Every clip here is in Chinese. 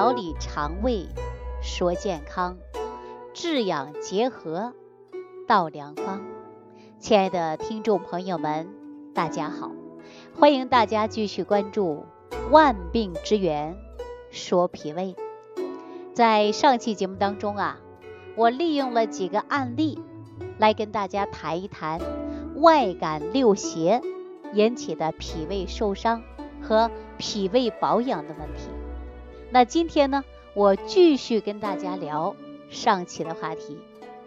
调理肠胃，说健康，治养结合，道良方。亲爱的听众朋友们，大家好，欢迎大家继续关注《万病之源说脾胃》。在上期节目当中啊，我利用了几个案例来跟大家谈一谈外感六邪引起的脾胃受伤和脾胃保养的问题。那今天呢，我继续跟大家聊上期的话题。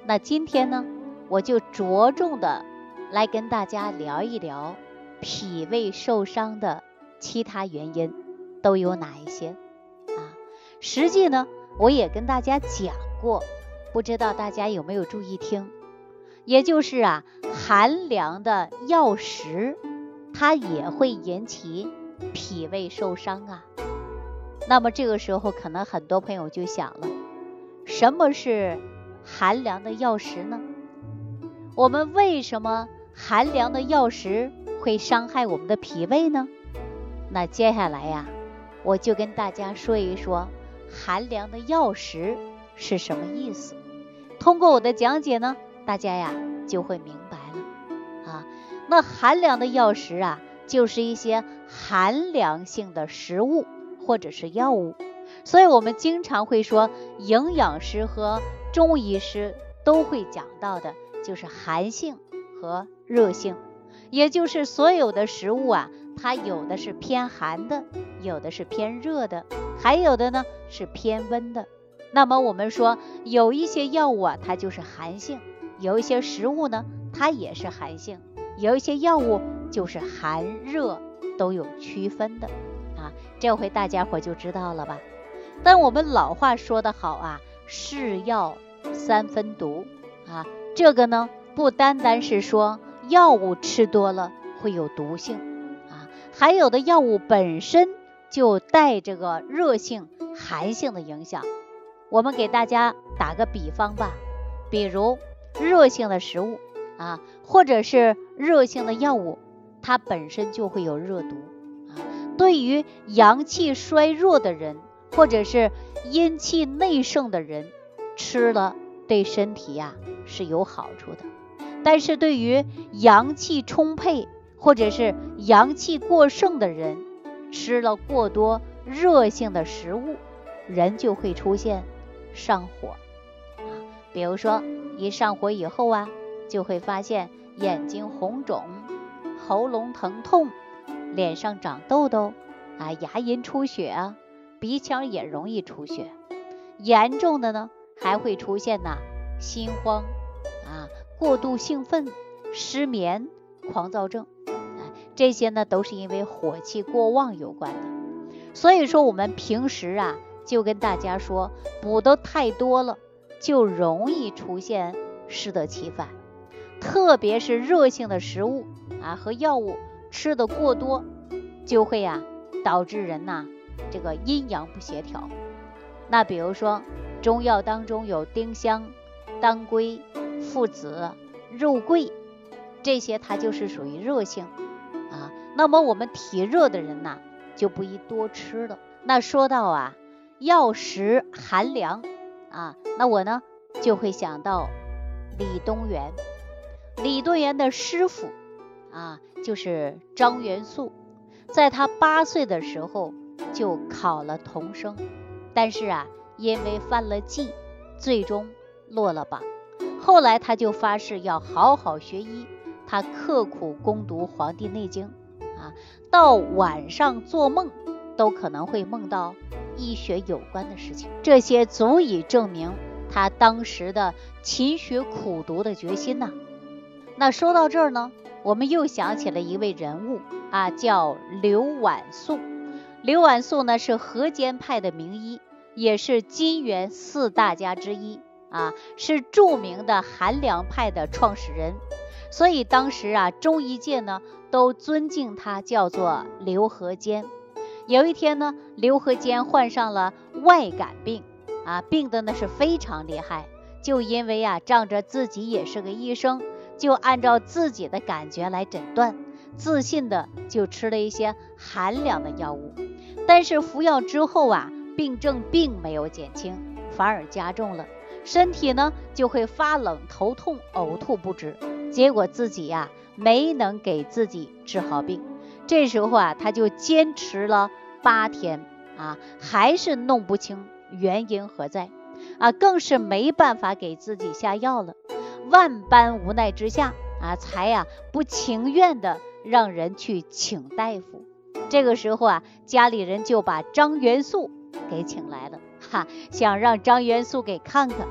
那今天呢，我就着重的来跟大家聊一聊脾胃受伤的其他原因都有哪一些啊？实际呢，我也跟大家讲过，不知道大家有没有注意听？也就是啊，寒凉的药食，它也会引起脾胃受伤啊。那么这个时候，可能很多朋友就想了，什么是寒凉的药食呢？我们为什么寒凉的药食会伤害我们的脾胃呢？那接下来呀，我就跟大家说一说寒凉的药食是什么意思。通过我的讲解呢，大家呀就会明白了啊。那寒凉的药食啊，就是一些寒凉性的食物。或者是药物，所以我们经常会说，营养师和中医师都会讲到的，就是寒性和热性，也就是所有的食物啊，它有的是偏寒的，有的是偏热的，还有的呢是偏温的。那么我们说，有一些药物啊，它就是寒性；有一些食物呢，它也是寒性；有一些药物就是寒热都有区分的。这回大家伙就知道了吧？但我们老话说得好啊，是药三分毒啊。这个呢，不单单是说药物吃多了会有毒性啊，还有的药物本身就带这个热性、寒性的影响。我们给大家打个比方吧，比如热性的食物啊，或者是热性的药物，它本身就会有热毒。对于阳气衰弱的人，或者是阴气内盛的人，吃了对身体呀是有好处的。但是对于阳气充沛或者是阳气过剩的人，吃了过多热性的食物，人就会出现上火。比如说一上火以后啊，就会发现眼睛红肿、喉咙疼痛。脸上长痘痘啊，牙龈出血啊，鼻腔也容易出血，严重的呢还会出现呐心慌啊、过度兴奋、失眠、狂躁症啊，这些呢都是因为火气过旺有关的。所以说我们平时啊就跟大家说，补的太多了就容易出现适得其反，特别是热性的食物啊和药物。吃的过多，就会呀导致人呐这个阴阳不协调。那比如说中药当中有丁香、当归、附子、肉桂这些，它就是属于热性啊。那么我们体热的人呐就不宜多吃了。那说到啊药食寒凉啊，那我呢就会想到李东垣，李东垣的师傅。啊，就是张元素，在他八岁的时候就考了童生，但是啊，因为犯了忌，最终落了榜。后来他就发誓要好好学医，他刻苦攻读《黄帝内经》，啊，到晚上做梦都可能会梦到医学有关的事情，这些足以证明他当时的勤学苦读的决心呐。那说到这儿呢？我们又想起了一位人物啊，叫刘婉素。刘婉素呢是河间派的名医，也是金元四大家之一啊，是著名的寒凉派的创始人。所以当时啊，中医界呢都尊敬他，叫做刘河间。有一天呢，刘河间患上了外感病啊，病的呢是非常厉害，就因为啊，仗着自己也是个医生。就按照自己的感觉来诊断，自信的就吃了一些寒凉的药物，但是服药之后啊，病症并没有减轻，反而加重了，身体呢就会发冷、头痛、呕吐不止。结果自己呀没能给自己治好病，这时候啊他就坚持了八天啊，还是弄不清原因何在啊，更是没办法给自己下药了。万般无奈之下啊，才呀不情愿的让人去请大夫。这个时候啊，家里人就把张元素给请来了，哈，想让张元素给看看。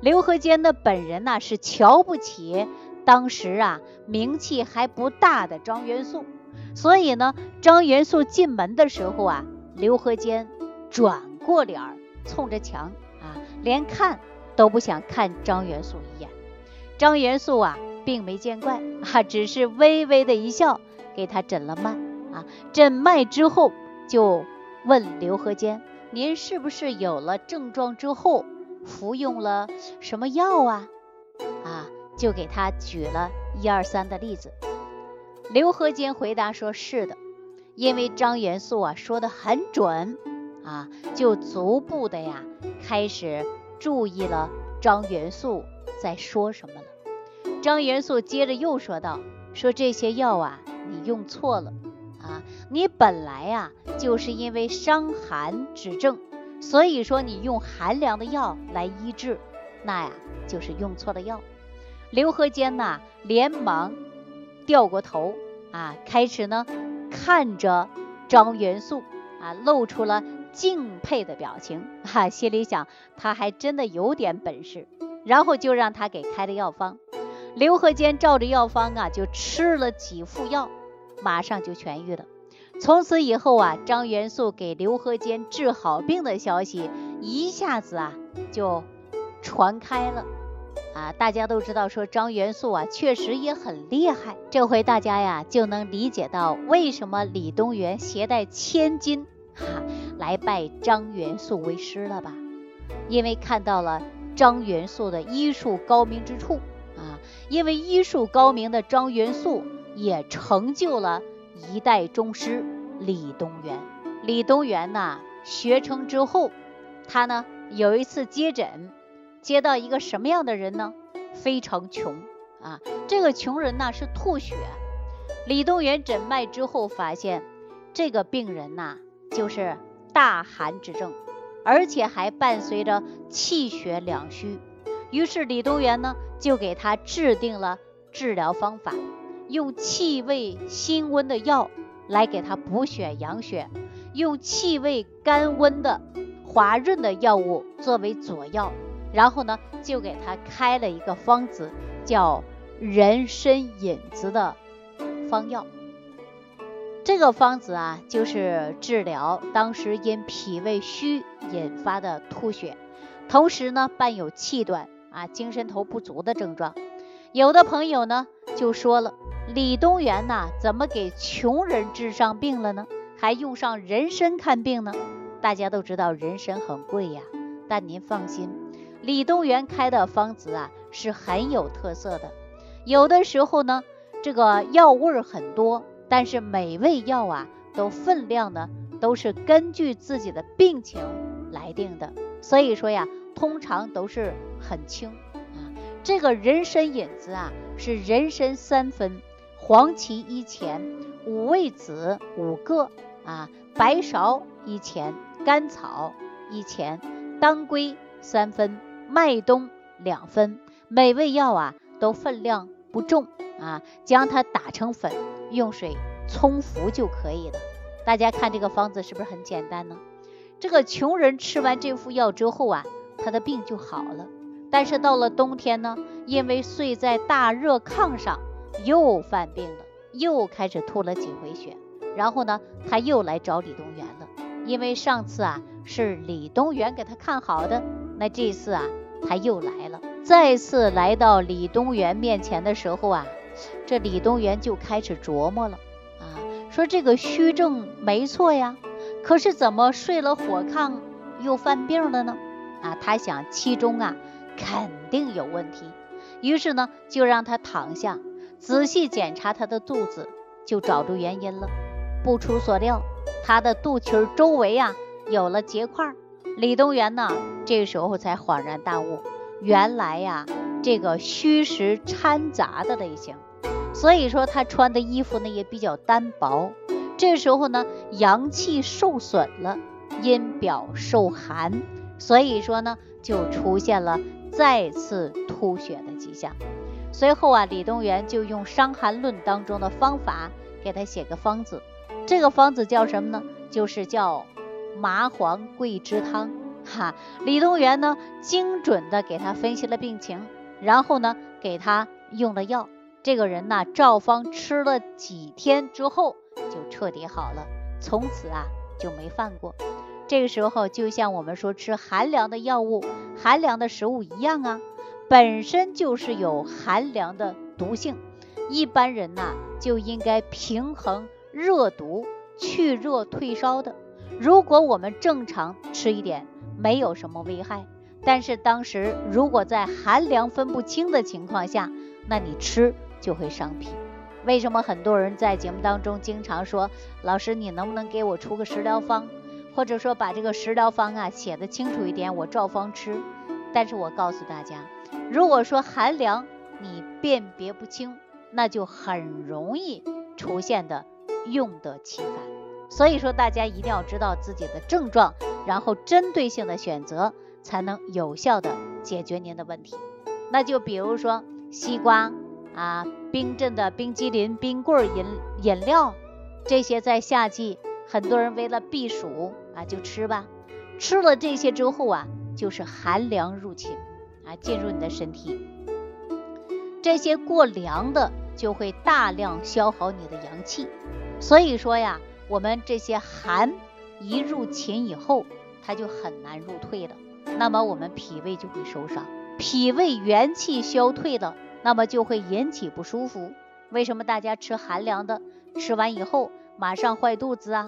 刘和坚的本人呢是瞧不起。当时啊，名气还不大的张元素，所以呢，张元素进门的时候啊，刘和坚转过脸儿，冲着墙啊，连看都不想看张元素一眼。张元素啊，并没见怪啊，只是微微的一笑，给他诊了脉啊。诊脉之后，就问刘和坚：“您是不是有了症状之后，服用了什么药啊？”啊。就给他举了一二三的例子。刘和坚回答说：“是的，因为张元素啊说的很准啊，就逐步的呀开始注意了张元素在说什么了。”张元素接着又说道：“说这些药啊你用错了啊，你本来呀就是因为伤寒之症，所以说你用寒凉的药来医治，那呀就是用错了药。”刘和坚呐，连忙掉过头啊，开始呢看着张元素啊，露出了敬佩的表情哈，心里想他还真的有点本事。然后就让他给开了药方，刘和坚照着药方啊，就吃了几副药，马上就痊愈了。从此以后啊，张元素给刘和坚治好病的消息一下子啊就传开了。啊，大家都知道说张元素啊，确实也很厉害。这回大家呀就能理解到为什么李东垣携带千金哈来拜张元素为师了吧？因为看到了张元素的医术高明之处，因为医术高明的张元素也成就了一代宗师李东垣。李东垣呐，学成之后，他呢有一次接诊。接到一个什么样的人呢？非常穷啊！这个穷人呢是吐血。李东垣诊脉之后发现，这个病人呐就是大寒之症，而且还伴随着气血两虚。于是李东垣呢就给他制定了治疗方法，用气味辛温的药来给他补血养血，用气味甘温的滑润的药物作为佐药。然后呢，就给他开了一个方子，叫人参引子的方药。这个方子啊，就是治疗当时因脾胃虚引发的吐血，同时呢伴有气短啊、精神头不足的症状。有的朋友呢就说了，李东垣呐，怎么给穷人治上病了呢？还用上人参看病呢？大家都知道人参很贵呀，但您放心。李东垣开的方子啊是很有特色的，有的时候呢，这个药味儿很多，但是每味药啊都分量呢都是根据自己的病情来定的，所以说呀，通常都是很轻啊。这个人参引子啊是人参三分，黄芪一钱，五味子五个啊，白芍一钱，甘草一钱，当归三分。麦冬两分，每味药啊都分量不重啊，将它打成粉，用水冲服就可以了。大家看这个方子是不是很简单呢？这个穷人吃完这副药之后啊，他的病就好了。但是到了冬天呢，因为睡在大热炕上，又犯病了，又开始吐了几回血。然后呢，他又来找李东垣了，因为上次啊是李东垣给他看好的，那这次啊。他又来了，再次来到李东垣面前的时候啊，这李东垣就开始琢磨了啊，说这个虚症没错呀，可是怎么睡了火炕又犯病了呢？啊，他想其中啊肯定有问题，于是呢就让他躺下，仔细检查他的肚子，就找出原因了。不出所料，他的肚脐周围啊有了结块李东垣呢，这时候才恍然大悟，原来呀，这个虚实掺杂的类型，所以说他穿的衣服呢也比较单薄。这时候呢，阳气受损了，阴表受寒，所以说呢，就出现了再次吐血的迹象。随后啊，李东垣就用《伤寒论》当中的方法给他写个方子，这个方子叫什么呢？就是叫麻黄桂枝汤。哈，李东垣呢，精准的给他分析了病情，然后呢，给他用了药。这个人呢，照方吃了几天之后，就彻底好了，从此啊就没犯过。这个时候，就像我们说吃寒凉的药物、寒凉的食物一样啊。本身就是有寒凉的毒性，一般人呐就应该平衡热毒，去热退烧的。如果我们正常吃一点，没有什么危害。但是当时如果在寒凉分不清的情况下，那你吃就会伤脾。为什么很多人在节目当中经常说，老师你能不能给我出个食疗方，或者说把这个食疗方啊写的清楚一点，我照方吃。但是我告诉大家。如果说寒凉你辨别不清，那就很容易出现的用得其反。所以说大家一定要知道自己的症状，然后针对性的选择，才能有效的解决您的问题。那就比如说西瓜啊、冰镇的冰激凌、冰棍饮饮料，这些在夏季很多人为了避暑啊就吃吧，吃了这些之后啊，就是寒凉入侵。啊，进入你的身体，这些过凉的就会大量消耗你的阳气，所以说呀，我们这些寒一入侵以后，它就很难入退了，那么我们脾胃就会受伤，脾胃元气消退了，那么就会引起不舒服。为什么大家吃寒凉的，吃完以后马上坏肚子啊？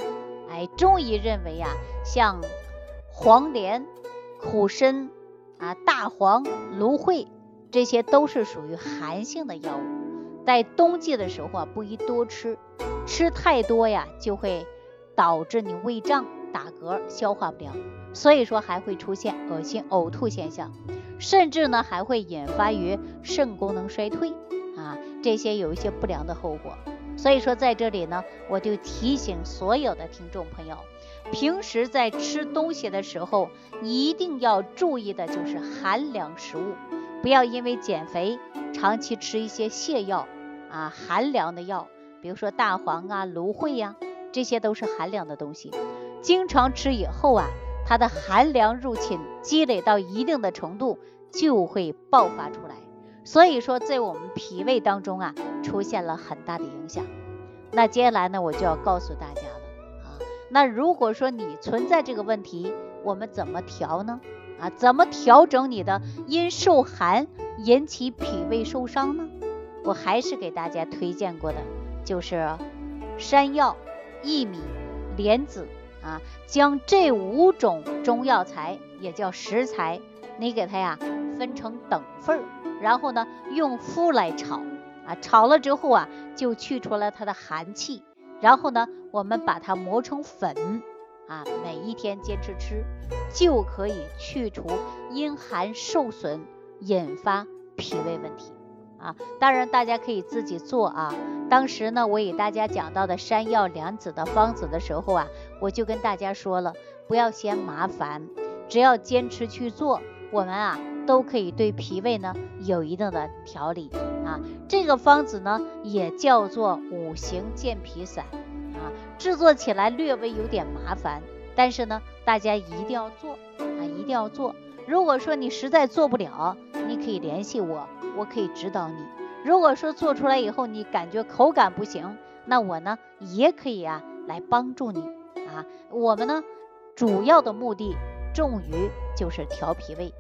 哎，中医认为呀，像黄连、苦参。啊，大黄、芦荟，这些都是属于寒性的药物，在冬季的时候啊，不宜多吃，吃太多呀，就会导致你胃胀、打嗝、消化不良，所以说还会出现恶心、呕吐现象，甚至呢还会引发于肾功能衰退啊，这些有一些不良的后果。所以说在这里呢，我就提醒所有的听众朋友。平时在吃东西的时候，一定要注意的就是寒凉食物，不要因为减肥长期吃一些泻药啊，寒凉的药，比如说大黄啊、芦荟呀，这些都是寒凉的东西。经常吃以后啊，它的寒凉入侵积累到一定的程度，就会爆发出来。所以说，在我们脾胃当中啊，出现了很大的影响。那接下来呢，我就要告诉大家了啊。那如果说你存在这个问题，我们怎么调呢？啊，怎么调整你的因受寒引起脾胃受伤呢？我还是给大家推荐过的，就是山药、薏米、莲子啊，将这五种中药材也叫食材，你给它呀分成等份儿，然后呢用麸来炒啊，炒了之后啊就去除了它的寒气。然后呢，我们把它磨成粉，啊，每一天坚持吃，就可以去除阴寒受损引发脾胃问题，啊，当然大家可以自己做啊。当时呢，我给大家讲到的山药莲子的方子的时候啊，我就跟大家说了，不要嫌麻烦，只要坚持去做，我们啊都可以对脾胃呢有一定的调理。啊，这个方子呢也叫做五行健脾散啊，制作起来略微有点麻烦，但是呢，大家一定要做啊，一定要做。如果说你实在做不了，你可以联系我，我可以指导你。如果说做出来以后你感觉口感不行，那我呢也可以啊来帮助你啊。我们呢主要的目的重于就是调脾胃，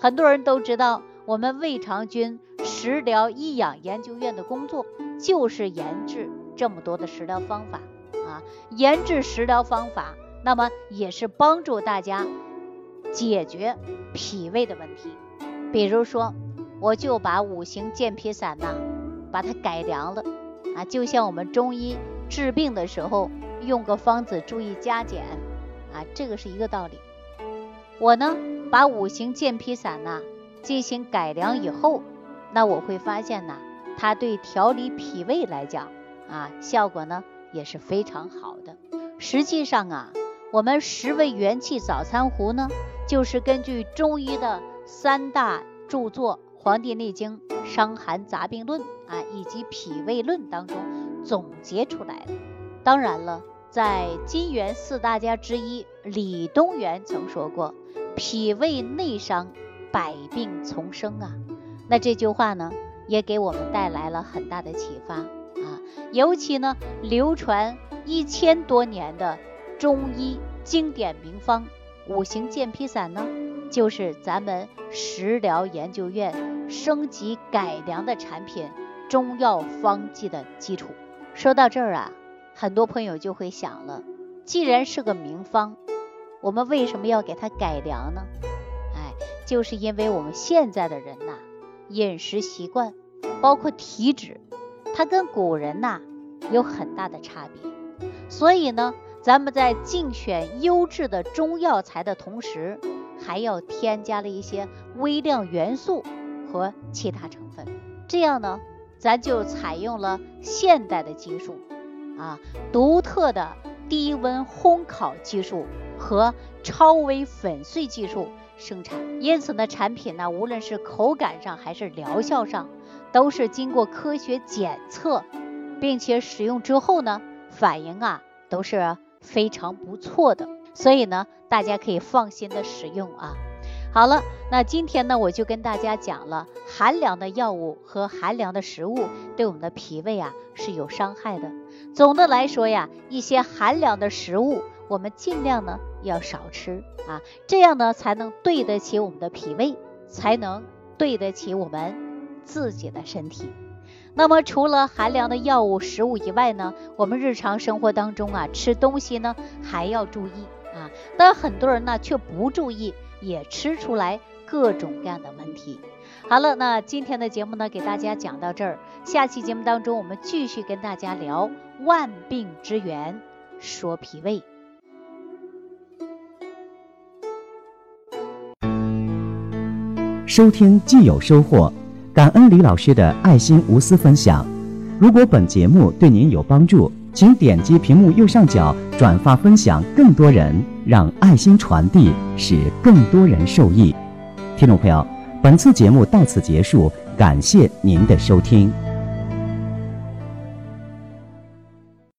很多人都知道我们胃肠君。食疗益养研究院的工作就是研制这么多的食疗方法啊，研制食疗方法，那么也是帮助大家解决脾胃的问题。比如说，我就把五行健脾散呐，把它改良了啊，就像我们中医治病的时候用个方子，注意加减啊，这个是一个道理。我呢把五行健脾散呐进行改良以后，那我会发现呐，它对调理脾胃来讲啊，效果呢也是非常好的。实际上啊，我们十味元气早餐壶呢，就是根据中医的三大著作《黄帝内经》《伤寒杂病论》啊以及《脾胃论》当中总结出来的。当然了，在金元四大家之一李东垣曾说过：“脾胃内伤，百病丛生啊。”那这句话呢，也给我们带来了很大的启发啊。尤其呢，流传一千多年的中医经典名方五行健脾散呢，就是咱们食疗研究院升级改良的产品中药方剂的基础。说到这儿啊。很多朋友就会想了，既然是个名方，我们为什么要给它改良呢？哎，就是因为我们现在的人呐，饮食习惯，包括体质，它跟古人呐有很大的差别。所以呢，咱们在竞选优质的中药材的同时，还要添加了一些微量元素和其他成分。这样呢，咱就采用了现代的技术。啊，独特的低温烘烤技术和超微粉碎技术生产，因此呢，产品呢，无论是口感上还是疗效上，都是经过科学检测，并且使用之后呢，反应啊都是非常不错的，所以呢，大家可以放心的使用啊。好了，那今天呢，我就跟大家讲了寒凉的药物和寒凉的食物对我们的脾胃啊是有伤害的。总的来说呀，一些寒凉的食物我们尽量呢要少吃啊，这样呢才能对得起我们的脾胃，才能对得起我们自己的身体。那么除了寒凉的药物食物以外呢，我们日常生活当中啊吃东西呢还要注意啊，但很多人呢却不注意。也吃出来各种各样的问题。好了，那今天的节目呢，给大家讲到这儿。下期节目当中，我们继续跟大家聊万病之源，说脾胃。收听既有收获，感恩李老师的爱心无私分享。如果本节目对您有帮助，请点击屏幕右上角转发分享，更多人让爱心传递，使更多人受益。听众朋友，本次节目到此结束，感谢您的收听。